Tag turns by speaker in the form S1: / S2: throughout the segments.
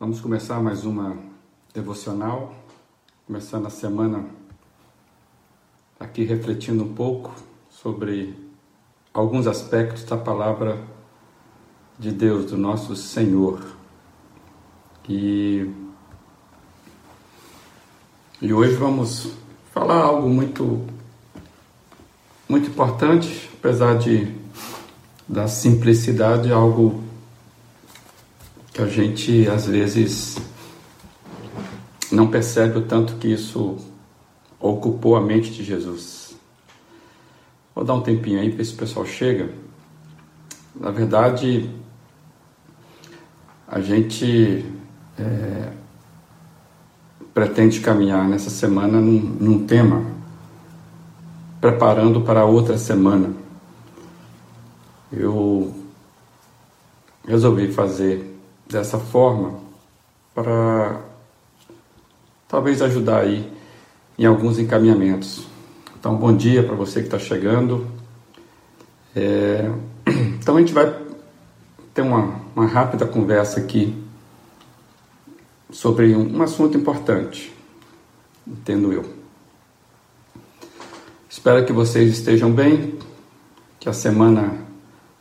S1: Vamos começar mais uma devocional, começando a semana aqui refletindo um pouco sobre alguns aspectos da palavra de Deus, do nosso Senhor. E, e hoje vamos falar algo muito, muito importante, apesar de da simplicidade, algo que a gente às vezes não percebe o tanto que isso ocupou a mente de Jesus. Vou dar um tempinho aí para esse pessoal chega. Na verdade, a gente é, pretende caminhar nessa semana num, num tema, preparando para outra semana. Eu resolvi fazer dessa forma para talvez ajudar aí em alguns encaminhamentos. Então, bom dia para você que está chegando. É... Então, a gente vai ter uma, uma rápida conversa aqui sobre um, um assunto importante, entendo eu. Espero que vocês estejam bem, que a semana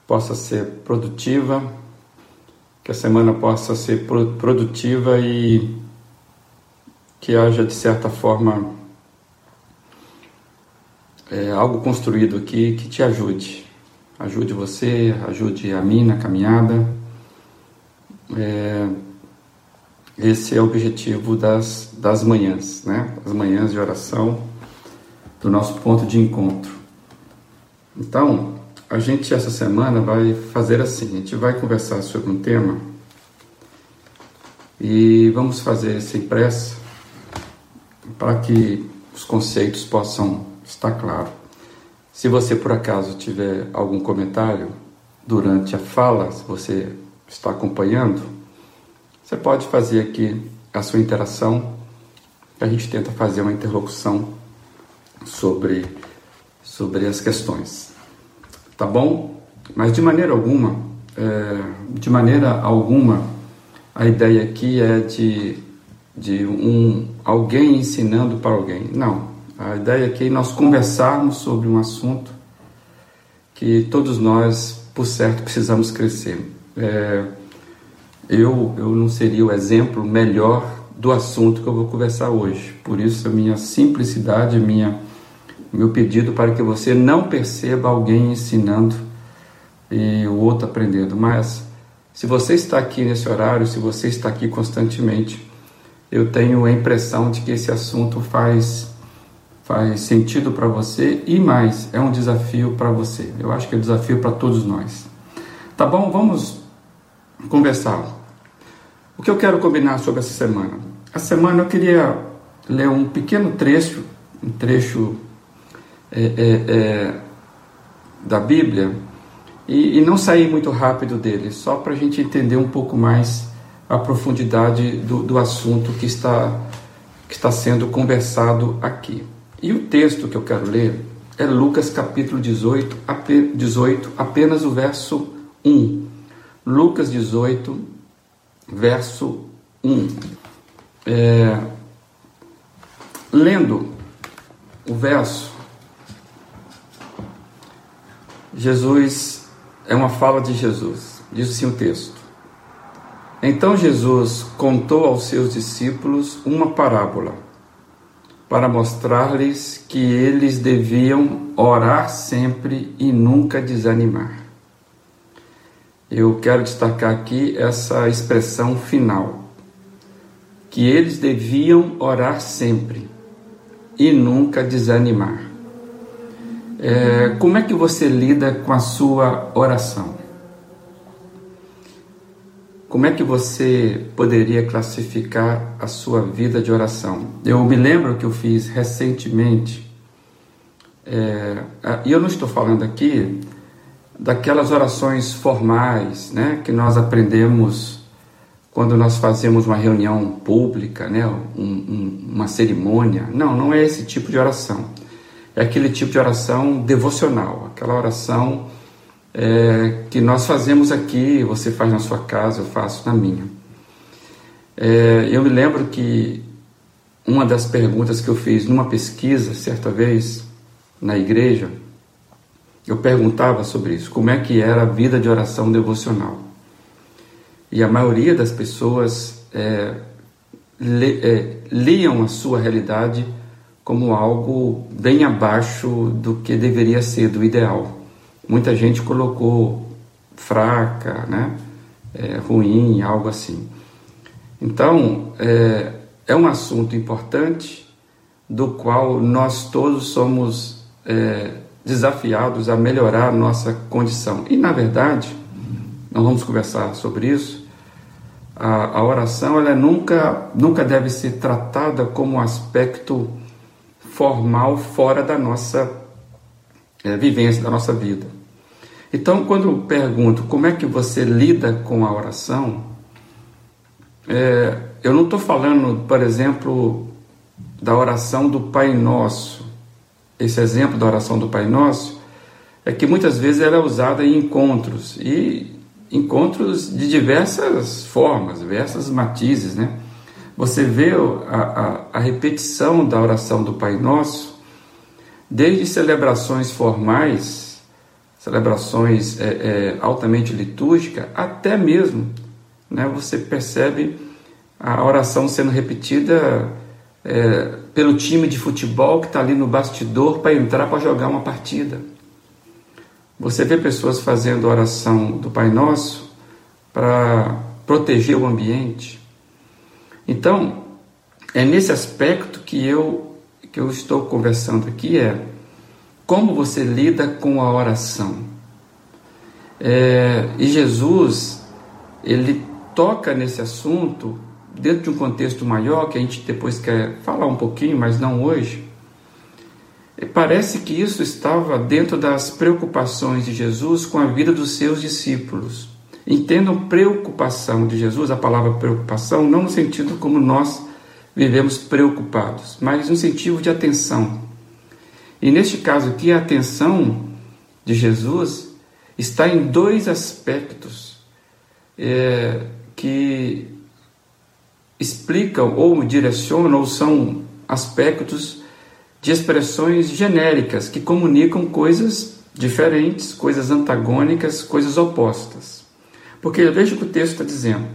S1: possa ser produtiva, que a semana possa ser produtiva e que haja, de certa forma, é, algo construído aqui que te ajude. Ajude você, ajude a mim na caminhada. É, esse é o objetivo das, das manhãs, né? As manhãs de oração do nosso ponto de encontro. Então, a gente essa semana vai fazer assim: a gente vai conversar sobre um tema e vamos fazer sem pressa para que os conceitos possam estar claros. Se você por acaso tiver algum comentário durante a fala, se você está acompanhando, você pode fazer aqui a sua interação. A gente tenta fazer uma interlocução sobre, sobre as questões. Tá bom? Mas de maneira alguma, é, de maneira alguma, a ideia aqui é de, de um alguém ensinando para alguém. Não. A ideia aqui é nós conversarmos sobre um assunto que todos nós, por certo, precisamos crescer. É, eu, eu não seria o exemplo melhor do assunto que eu vou conversar hoje. Por isso, a minha simplicidade, a minha, meu pedido para que você não perceba alguém ensinando e o outro aprendendo. Mas, se você está aqui nesse horário, se você está aqui constantemente, eu tenho a impressão de que esse assunto faz faz sentido para você e mais, é um desafio para você. Eu acho que é um desafio para todos nós. Tá bom? Vamos conversar. O que eu quero combinar sobre essa semana? A semana eu queria ler um pequeno trecho, um trecho é, é, é, da Bíblia e, e, não sair muito rápido dele, só para a gente entender um pouco mais a profundidade do, do assunto que está, que está sendo conversado aqui. E o texto que eu quero ler é Lucas capítulo 18, 18 apenas o verso 1. Lucas 18, verso 1. É, lendo o verso, Jesus, é uma fala de Jesus, diz assim o texto. Então Jesus contou aos seus discípulos uma parábola para mostrar-lhes que eles deviam orar sempre e nunca desanimar. Eu quero destacar aqui essa expressão final, que eles deviam orar sempre e nunca desanimar. É, como é que você lida com a sua oração? Como é que você poderia classificar a sua vida de oração? Eu me lembro que eu fiz recentemente, é, e eu não estou falando aqui daquelas orações formais, né, que nós aprendemos quando nós fazemos uma reunião pública, né, um, um, uma cerimônia. Não, não é esse tipo de oração. É aquele tipo de oração devocional, aquela oração é, que nós fazemos aqui, você faz na sua casa, eu faço na minha. É, eu me lembro que uma das perguntas que eu fiz numa pesquisa, certa vez, na igreja, eu perguntava sobre isso, como é que era a vida de oração devocional. E a maioria das pessoas é, é, liam a sua realidade como algo bem abaixo do que deveria ser, do ideal. Muita gente colocou fraca, né? É, ruim, algo assim. Então, é, é um assunto importante do qual nós todos somos é, desafiados a melhorar a nossa condição. E, na verdade, nós vamos conversar sobre isso. A, a oração ela nunca, nunca deve ser tratada como um aspecto formal fora da nossa é, vivência, da nossa vida. Então, quando eu pergunto como é que você lida com a oração, é, eu não estou falando, por exemplo, da oração do Pai Nosso. Esse exemplo da oração do Pai Nosso é que muitas vezes ela é usada em encontros e encontros de diversas formas, diversas matizes, né? Você vê a, a, a repetição da oração do Pai Nosso, desde celebrações formais, celebrações é, é, altamente litúrgicas, até mesmo, né? Você percebe a oração sendo repetida é, pelo time de futebol que está ali no bastidor para entrar para jogar uma partida. Você vê pessoas fazendo oração do Pai Nosso para proteger o ambiente. Então, é nesse aspecto que eu, que eu estou conversando aqui, é como você lida com a oração. É, e Jesus, ele toca nesse assunto dentro de um contexto maior, que a gente depois quer falar um pouquinho, mas não hoje. Parece que isso estava dentro das preocupações de Jesus com a vida dos seus discípulos. Entendam preocupação de Jesus, a palavra preocupação, não no sentido como nós vivemos preocupados, mas no sentido de atenção. E neste caso aqui, a atenção de Jesus está em dois aspectos é, que explicam ou direcionam ou são aspectos de expressões genéricas que comunicam coisas diferentes, coisas antagônicas, coisas opostas. Porque veja o que o texto está dizendo.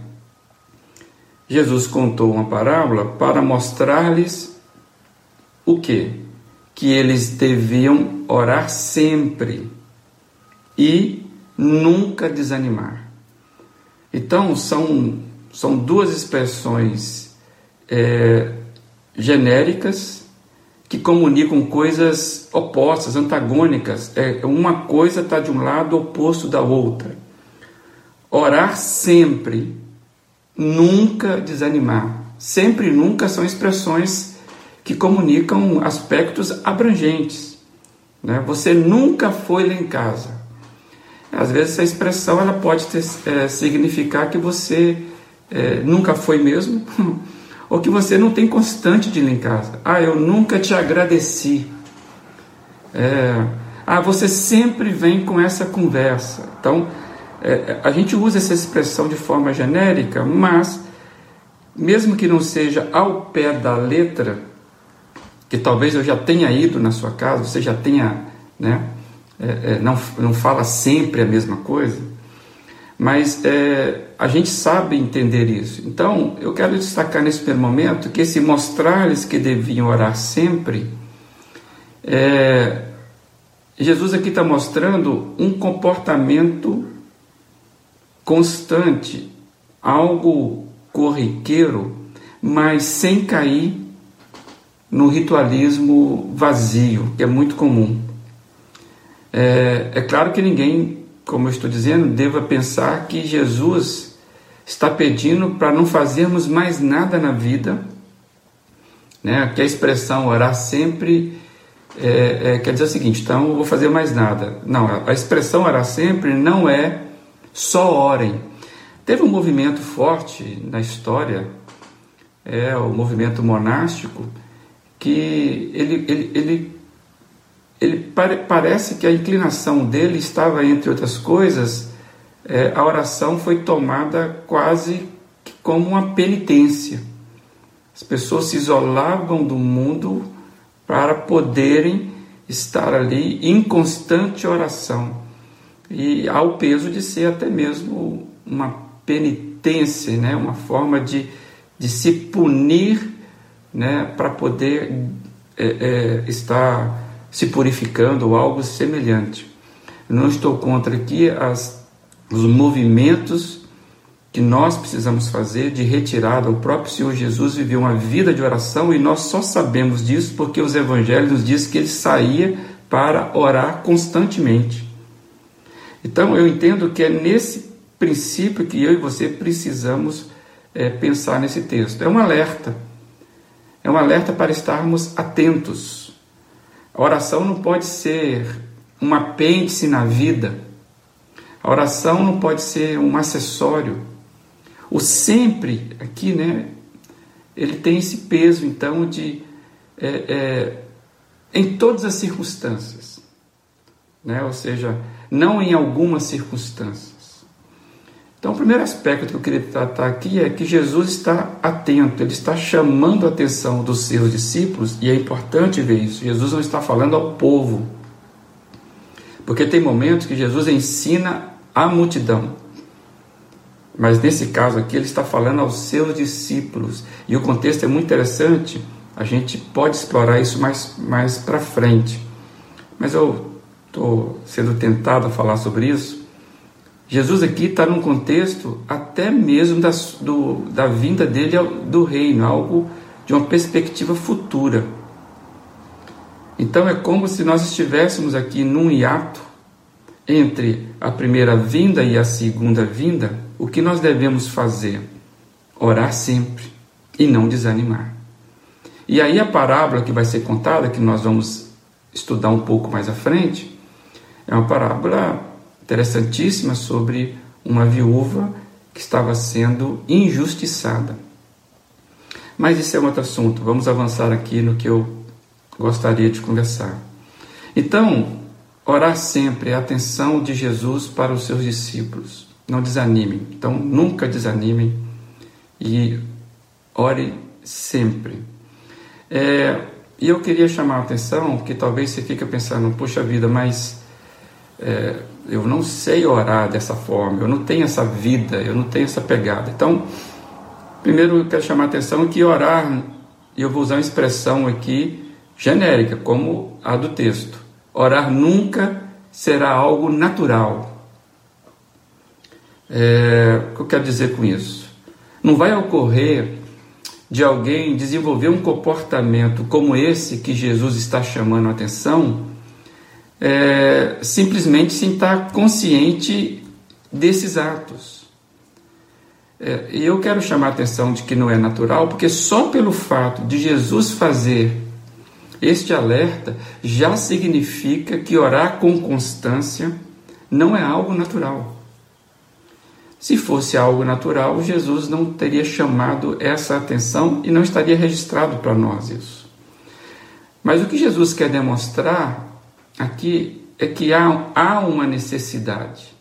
S1: Jesus contou uma parábola para mostrar-lhes o que? Que eles deviam orar sempre e nunca desanimar. Então, são são duas expressões é, genéricas que comunicam coisas opostas, antagônicas. É, uma coisa está de um lado oposto da outra. Orar sempre, nunca desanimar. Sempre e nunca são expressões que comunicam aspectos abrangentes. Né? Você nunca foi lá em casa. Às vezes essa expressão ela pode ter, é, significar que você é, nunca foi mesmo, ou que você não tem constante de ir em casa. Ah, eu nunca te agradeci. É, ah, você sempre vem com essa conversa. Então, é, a gente usa essa expressão de forma genérica, mas, mesmo que não seja ao pé da letra, que talvez eu já tenha ido na sua casa, você já tenha, né, é, é não, não fala sempre a mesma coisa, mas é, a gente sabe entender isso. Então, eu quero destacar nesse primeiro momento que esse mostrar-lhes que deviam orar sempre, é, Jesus aqui está mostrando um comportamento constante, algo corriqueiro, mas sem cair no ritualismo vazio, que é muito comum. É, é claro que ninguém como eu estou dizendo, deva pensar que Jesus está pedindo para não fazermos mais nada na vida, né? que a expressão orar sempre é, é, quer dizer o seguinte, então eu vou fazer mais nada. Não, a expressão orar sempre não é só orem. Teve um movimento forte na história, é o movimento monástico, que ele, ele, ele ele pare, parece que a inclinação dele estava, entre outras coisas, é, a oração foi tomada quase como uma penitência. As pessoas se isolavam do mundo para poderem estar ali em constante oração. E há o peso de ser até mesmo uma penitência, né? uma forma de, de se punir né? para poder é, é, estar se purificando ou algo semelhante. Não estou contra aqui as, os movimentos que nós precisamos fazer de retirada. O próprio Senhor Jesus viveu uma vida de oração e nós só sabemos disso porque os evangelhos nos dizem que ele saía para orar constantemente. Então eu entendo que é nesse princípio que eu e você precisamos é, pensar nesse texto. É um alerta. É um alerta para estarmos atentos. A oração não pode ser um apêndice na vida. A oração não pode ser um acessório. O sempre aqui, né? Ele tem esse peso, então, de é, é, em todas as circunstâncias, né? Ou seja, não em algumas circunstâncias. Então, o primeiro aspecto que eu queria tratar aqui é que Jesus está atento, ele está chamando a atenção dos seus discípulos, e é importante ver isso. Jesus não está falando ao povo, porque tem momentos que Jesus ensina a multidão. Mas nesse caso aqui, ele está falando aos seus discípulos. E o contexto é muito interessante, a gente pode explorar isso mais, mais para frente. Mas eu estou sendo tentado a falar sobre isso. Jesus aqui está num contexto até mesmo da, do, da vinda dele do reino, algo de uma perspectiva futura. Então é como se nós estivéssemos aqui num hiato entre a primeira vinda e a segunda vinda, o que nós devemos fazer? Orar sempre e não desanimar. E aí a parábola que vai ser contada, que nós vamos estudar um pouco mais à frente, é uma parábola interessantíssima sobre uma viúva que estava sendo injustiçada. Mas isso é um outro assunto. Vamos avançar aqui no que eu gostaria de conversar. Então, Orar sempre é a atenção de Jesus para os seus discípulos. Não desanimem. Então, nunca desanimem e ore sempre. É, e eu queria chamar a atenção, que talvez você fique pensando, poxa vida, mas é, eu não sei orar dessa forma, eu não tenho essa vida, eu não tenho essa pegada. Então, primeiro eu quero chamar a atenção que orar, eu vou usar uma expressão aqui genérica, como a do texto. Orar nunca será algo natural. É, o que eu quero dizer com isso? Não vai ocorrer de alguém desenvolver um comportamento como esse que Jesus está chamando a atenção, é, simplesmente sem estar consciente desses atos. É, e eu quero chamar a atenção de que não é natural, porque só pelo fato de Jesus fazer este alerta já significa que orar com constância não é algo natural. Se fosse algo natural, Jesus não teria chamado essa atenção e não estaria registrado para nós isso. Mas o que Jesus quer demonstrar aqui é que há, há uma necessidade.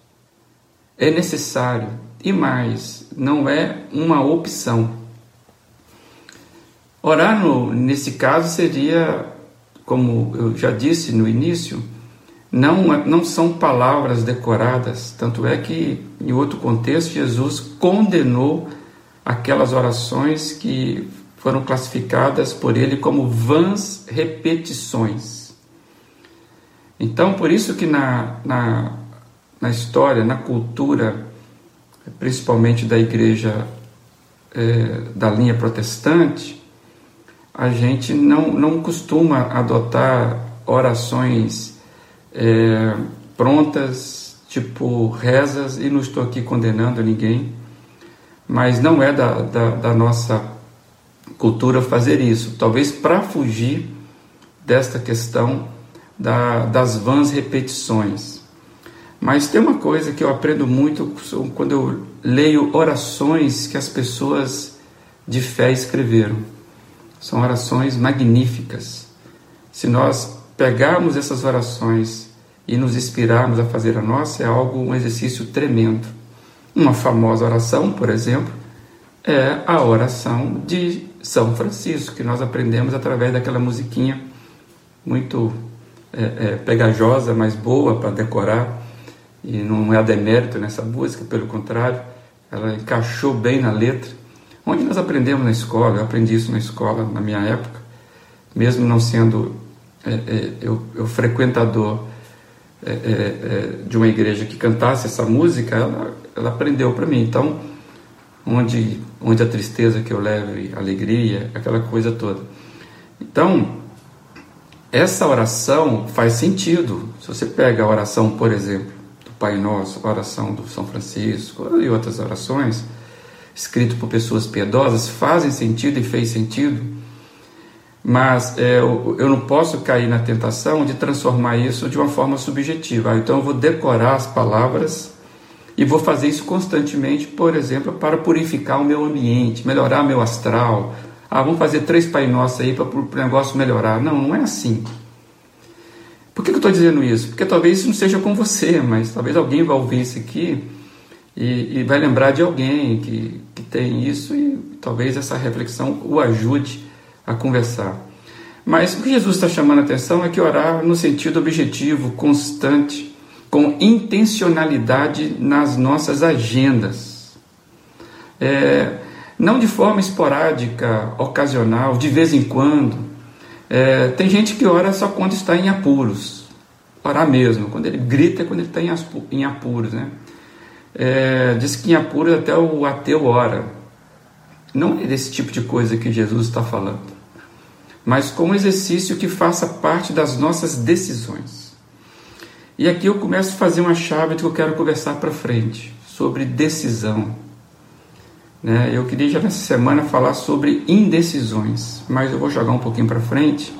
S1: É necessário. E mais, não é uma opção. Orar, no, nesse caso, seria como eu já disse no início, não, não são palavras decoradas, tanto é que, em outro contexto, Jesus condenou aquelas orações que foram classificadas por ele como vãs repetições. Então, por isso que na, na, na história, na cultura, principalmente da igreja é, da linha protestante, a gente não, não costuma adotar orações é, prontas, tipo rezas, e não estou aqui condenando ninguém, mas não é da, da, da nossa cultura fazer isso. Talvez para fugir desta questão da, das vãs repetições. Mas tem uma coisa que eu aprendo muito quando eu leio orações que as pessoas de fé escreveram. São orações magníficas. Se nós pegarmos essas orações e nos inspirarmos a fazer a nossa, é algo, um exercício tremendo. Uma famosa oração, por exemplo, é a oração de São Francisco, que nós aprendemos através daquela musiquinha muito é, é, pegajosa, mas boa para decorar. E não é demérito nessa música, pelo contrário, ela encaixou bem na letra. Onde nós aprendemos na escola, eu aprendi isso na escola na minha época, mesmo não sendo é, é eu, eu, frequentador é, de uma igreja que cantasse essa música, ela, ela aprendeu para mim. Então, onde, onde a tristeza que eu leve alegria, aquela coisa toda. Então, essa oração faz sentido. Se você pega a oração, por exemplo, do Pai Nosso, a oração do São Francisco e outras orações, escritas por pessoas piedosas, fazem sentido e fez sentido, mas é, eu, eu, não posso cair na tentação de transformar isso de uma forma subjetiva. Então eu vou decorar as palavras e vou fazer isso constantemente, por exemplo, para purificar o meu ambiente, melhorar meu astral, ah, vamos fazer três Pai Nosso aí para o negócio melhorar. Não, não é assim. Por que, que eu estou dizendo isso? Porque talvez isso não seja com você, mas talvez alguém vai ouvir isso aqui e, e vai lembrar de alguém que, que tem isso e talvez essa reflexão o ajude a conversar. Mas o que Jesus está chamando a atenção é que orar no sentido objetivo, constante, com intencionalidade nas nossas agendas. É, não de forma esporádica, ocasional, de vez em quando. É, tem gente que ora só quando está em apuros, orar mesmo, quando ele grita é quando ele está em apuros. Né? É, diz que em apuros até o ateu ora. Não é desse tipo de coisa que Jesus está falando, mas com um exercício que faça parte das nossas decisões. E aqui eu começo a fazer uma chave que eu quero conversar para frente, sobre decisão. Né? Eu queria já nessa semana falar sobre indecisões, mas eu vou jogar um pouquinho para frente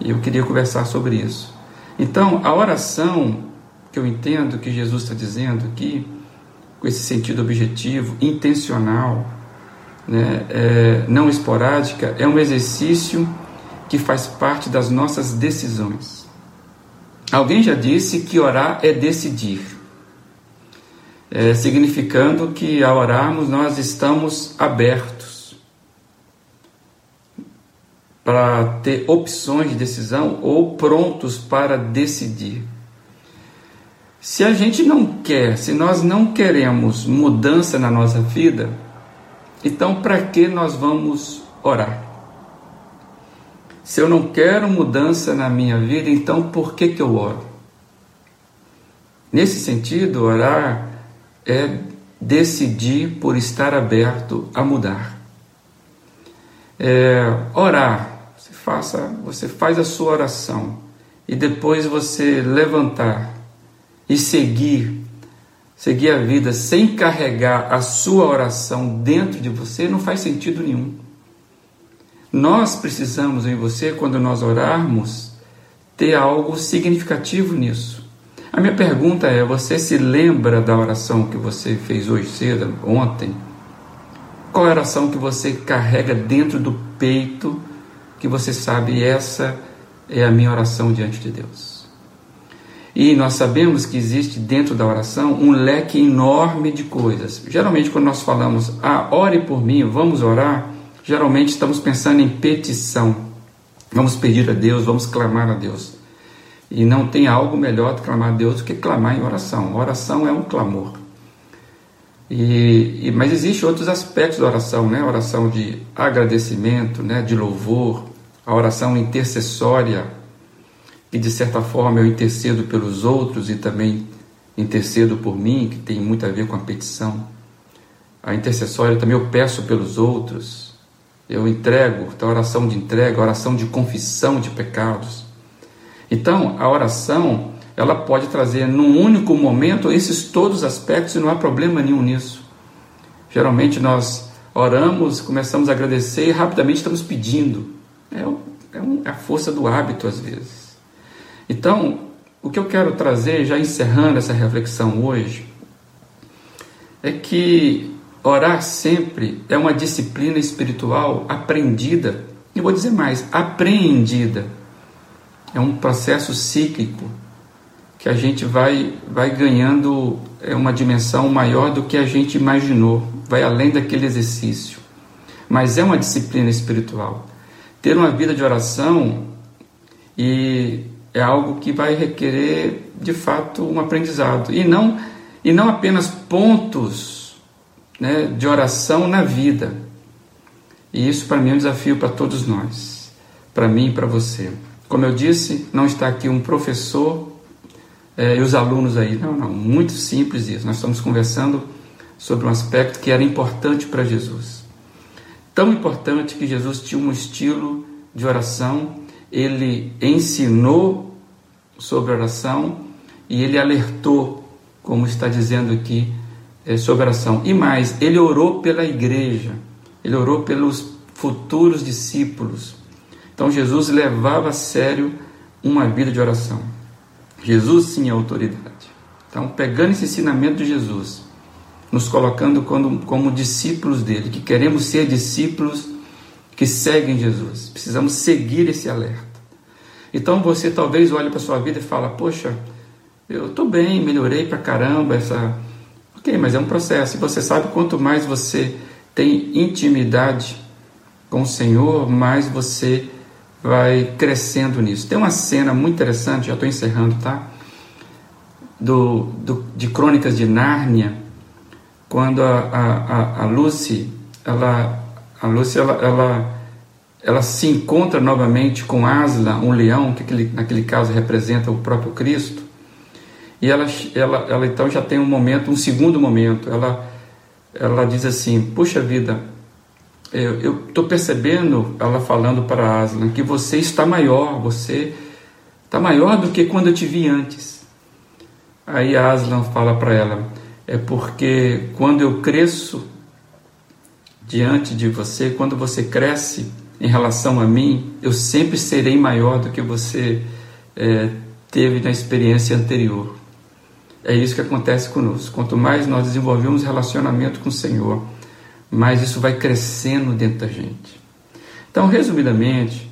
S1: e eu queria conversar sobre isso. Então, a oração que eu entendo que Jesus está dizendo aqui, com esse sentido objetivo, intencional, né, é, não esporádica, é um exercício que faz parte das nossas decisões. Alguém já disse que orar é decidir é, significando que ao orarmos nós estamos abertos para ter opções de decisão ou prontos para decidir. Se a gente não quer, se nós não queremos mudança na nossa vida, então para que nós vamos orar? Se eu não quero mudança na minha vida, então por que, que eu oro? Nesse sentido, orar é decidir por estar aberto a mudar. É, orar, você, faça, você faz a sua oração e depois você levantar e seguir, seguir a vida sem carregar a sua oração dentro de você não faz sentido nenhum. Nós precisamos em você, quando nós orarmos, ter algo significativo nisso. A minha pergunta é: você se lembra da oração que você fez hoje cedo, ontem? Qual é a oração que você carrega dentro do peito, que você sabe essa é a minha oração diante de Deus? E nós sabemos que existe dentro da oração um leque enorme de coisas. Geralmente, quando nós falamos, ah, ore por mim, vamos orar, geralmente estamos pensando em petição. Vamos pedir a Deus, vamos clamar a Deus. E não tem algo melhor de clamar a Deus do que clamar em oração. Oração é um clamor. E, e, mas existem outros aspectos da oração, né? A oração de agradecimento, né? de louvor, a oração intercessória, que de certa forma eu intercedo pelos outros e também intercedo por mim, que tem muito a ver com a petição. A intercessória também eu peço pelos outros, eu entrego, então a oração de entrega, a oração de confissão de pecados. Então, a oração, ela pode trazer num único momento esses todos os aspectos e não há problema nenhum nisso. Geralmente nós oramos, começamos a agradecer e rapidamente estamos pedindo. É, é, é a força do hábito às vezes. Então, o que eu quero trazer, já encerrando essa reflexão hoje, é que orar sempre é uma disciplina espiritual aprendida, e vou dizer mais, apreendida é um processo cíclico que a gente vai, vai ganhando é, uma dimensão maior do que a gente imaginou, vai além daquele exercício. Mas é uma disciplina espiritual. Ter uma vida de oração e é algo que vai requerer de fato um aprendizado e não e não apenas pontos né, de oração na vida. E isso para mim é um desafio para todos nós, para mim e para você. Como eu disse, não está aqui um professor é, e os alunos aí. Não, não, muito simples isso. Nós estamos conversando sobre um aspecto que era importante para Jesus. Tão importante que Jesus tinha um estilo de oração, ele ensinou sobre oração e ele alertou, como está dizendo aqui, é, sobre oração. E mais, ele orou pela igreja, ele orou pelos futuros discípulos. Então Jesus levava a sério uma vida de oração. Jesus sim é autoridade. Então, pegando esse ensinamento de Jesus, nos colocando como, como discípulos dele, que queremos ser discípulos que seguem Jesus. Precisamos seguir esse alerta. Então você talvez olhe para sua vida e fala: "Poxa, eu estou bem, melhorei para caramba essa OK, mas é um processo. E você sabe quanto mais você tem intimidade com o Senhor, mais você vai crescendo nisso. Tem uma cena muito interessante, já estou encerrando, tá? Do, do, de Crônicas de Nárnia, quando a, a, a Lucy, ela, a Lucy, ela, ela, ela se encontra novamente com Asla, um leão, que aquele, naquele caso representa o próprio Cristo, e ela, ela, ela então já tem um momento, um segundo momento, ela, ela diz assim, puxa vida, eu estou percebendo, ela falando para Aslan, que você está maior, você está maior do que quando eu te vi antes. Aí Aslan fala para ela, é porque quando eu cresço diante de você, quando você cresce em relação a mim, eu sempre serei maior do que você é, teve na experiência anterior. É isso que acontece conosco. Quanto mais nós desenvolvemos relacionamento com o Senhor, mas isso vai crescendo dentro da gente. Então, resumidamente,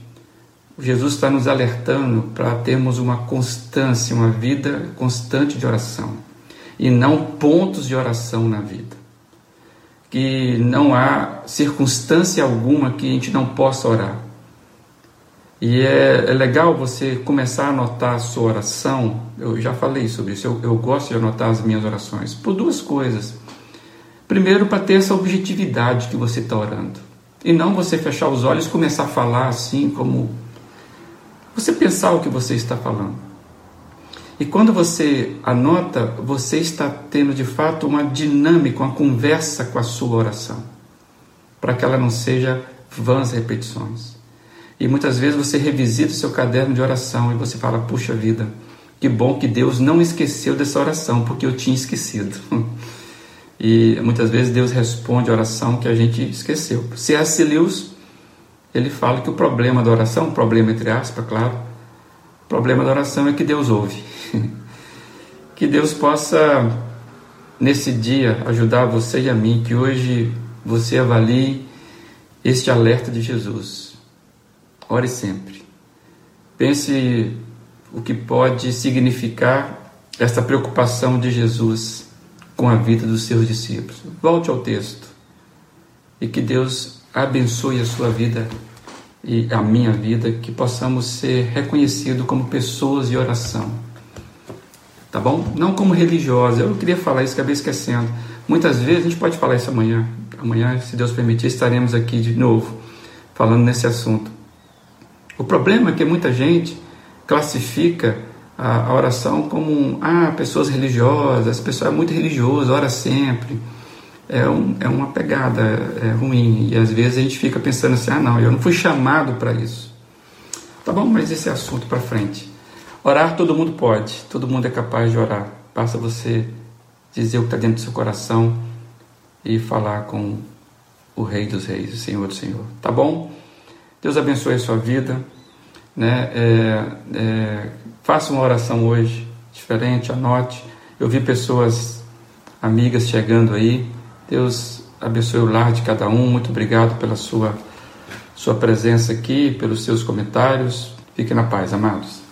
S1: Jesus está nos alertando para termos uma constância, uma vida constante de oração e não pontos de oração na vida. Que não há circunstância alguma que a gente não possa orar. E é, é legal você começar a anotar a sua oração. Eu já falei sobre isso. Eu, eu gosto de anotar as minhas orações por duas coisas. Primeiro, para ter essa objetividade que você está orando. E não você fechar os olhos e começar a falar assim, como. Você pensar o que você está falando. E quando você anota, você está tendo de fato uma dinâmica, uma conversa com a sua oração, para que ela não seja vãs repetições. E muitas vezes você revisita o seu caderno de oração e você fala: puxa vida, que bom que Deus não esqueceu dessa oração, porque eu tinha esquecido. E muitas vezes Deus responde a oração que a gente esqueceu. C.S. Lewis, ele fala que o problema da oração, problema entre aspas, claro, o problema da oração é que Deus ouve. que Deus possa, nesse dia, ajudar você e a mim, que hoje você avalie este alerta de Jesus. Ore sempre. Pense o que pode significar esta preocupação de Jesus com a vida dos seus discípulos. Volte ao texto e que Deus abençoe a sua vida e a minha vida, que possamos ser reconhecidos como pessoas de oração. Tá bom? Não como religiosa. Eu queria falar isso, acabei esquecendo. Muitas vezes, a gente pode falar isso amanhã. Amanhã, se Deus permitir, estaremos aqui de novo falando nesse assunto. O problema é que muita gente classifica a, a oração como ah, pessoas religiosas, essa pessoa é muito religiosa, ora sempre. É, um, é uma pegada é ruim. E às vezes a gente fica pensando assim: ah, não, eu não fui chamado para isso. Tá bom, mas esse é assunto para frente. Orar todo mundo pode, todo mundo é capaz de orar. Basta você dizer o que está dentro do seu coração e falar com o Rei dos Reis, o Senhor do Senhor. Tá bom? Deus abençoe a sua vida. Né? É, é, Faça uma oração hoje diferente, anote. Eu vi pessoas amigas chegando aí. Deus abençoe o lar de cada um. Muito obrigado pela sua sua presença aqui, pelos seus comentários. Fique na paz, amados.